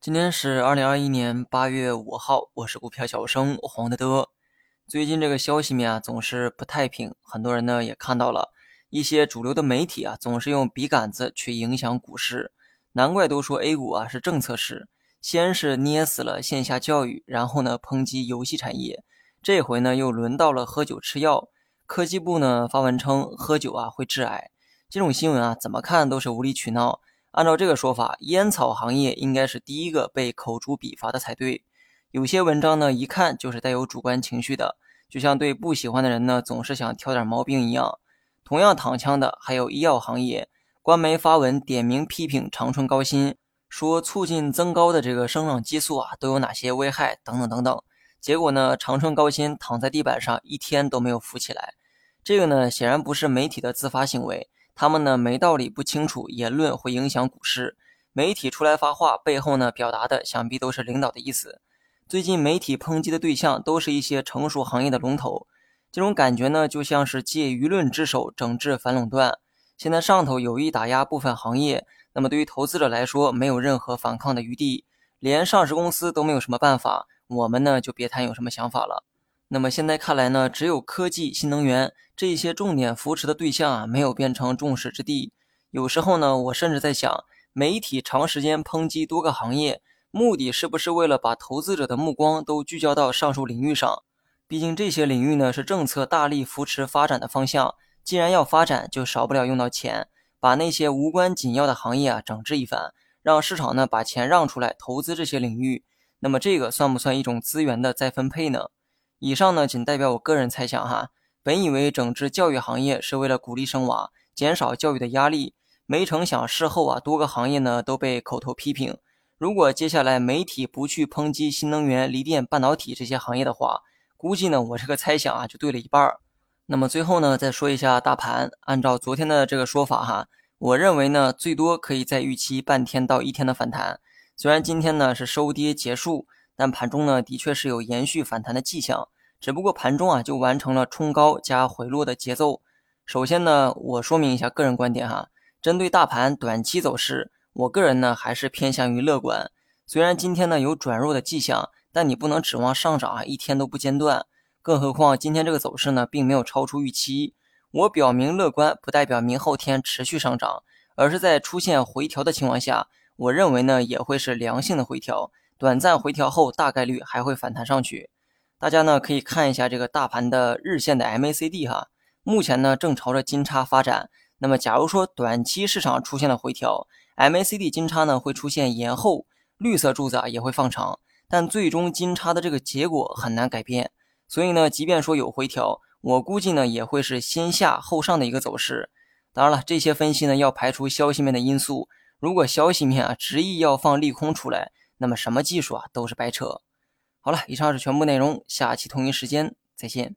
今天是二零二一年八月五号，我是股票小生黄德德。最近这个消息面啊总是不太平，很多人呢也看到了一些主流的媒体啊总是用笔杆子去影响股市，难怪都说 A 股啊是政策市，先是捏死了线下教育，然后呢抨击游戏产业，这回呢又轮到了喝酒吃药。科技部呢发文称喝酒啊会致癌，这种新闻啊怎么看都是无理取闹。按照这个说法，烟草行业应该是第一个被口诛笔伐的才对。有些文章呢，一看就是带有主观情绪的，就像对不喜欢的人呢，总是想挑点毛病一样。同样躺枪的还有医药行业，官媒发文点名批评长春高新，说促进增高的这个生长激素啊都有哪些危害等等等等。结果呢，长春高新躺在地板上一天都没有浮起来。这个呢，显然不是媒体的自发行为。他们呢没道理不清楚，言论会影响股市。媒体出来发话，背后呢表达的想必都是领导的意思。最近媒体抨击的对象都是一些成熟行业的龙头，这种感觉呢就像是借舆论之手整治反垄断。现在上头有意打压部分行业，那么对于投资者来说没有任何反抗的余地，连上市公司都没有什么办法，我们呢就别谈有什么想法了。那么现在看来呢，只有科技、新能源这些重点扶持的对象啊，没有变成众矢之的。有时候呢，我甚至在想，媒体长时间抨击多个行业，目的是不是为了把投资者的目光都聚焦到上述领域上？毕竟这些领域呢，是政策大力扶持发展的方向。既然要发展，就少不了用到钱，把那些无关紧要的行业啊整治一番，让市场呢把钱让出来投资这些领域。那么这个算不算一种资源的再分配呢？以上呢，仅代表我个人猜想哈。本以为整治教育行业是为了鼓励生娃，减少教育的压力，没成想事后啊，多个行业呢都被口头批评。如果接下来媒体不去抨击新能源、锂电、半导体这些行业的话，估计呢，我这个猜想啊就对了一半儿。那么最后呢，再说一下大盘。按照昨天的这个说法哈，我认为呢，最多可以在预期半天到一天的反弹。虽然今天呢是收跌结束。但盘中呢，的确是有延续反弹的迹象，只不过盘中啊就完成了冲高加回落的节奏。首先呢，我说明一下个人观点哈，针对大盘短期走势，我个人呢还是偏向于乐观。虽然今天呢有转弱的迹象，但你不能指望上涨啊一天都不间断。更何况今天这个走势呢并没有超出预期。我表明乐观，不代表明后天持续上涨，而是在出现回调的情况下，我认为呢也会是良性的回调。短暂回调后，大概率还会反弹上去。大家呢可以看一下这个大盘的日线的 MACD 哈，目前呢正朝着金叉发展。那么假如说短期市场出现了回调，MACD 金叉呢会出现延后，绿色柱子啊也会放长，但最终金叉的这个结果很难改变。所以呢，即便说有回调，我估计呢也会是先下后上的一个走势。当然了，这些分析呢要排除消息面的因素，如果消息面啊执意要放利空出来。那么什么技术啊都是白扯。好了，以上是全部内容，下期同一时间再见。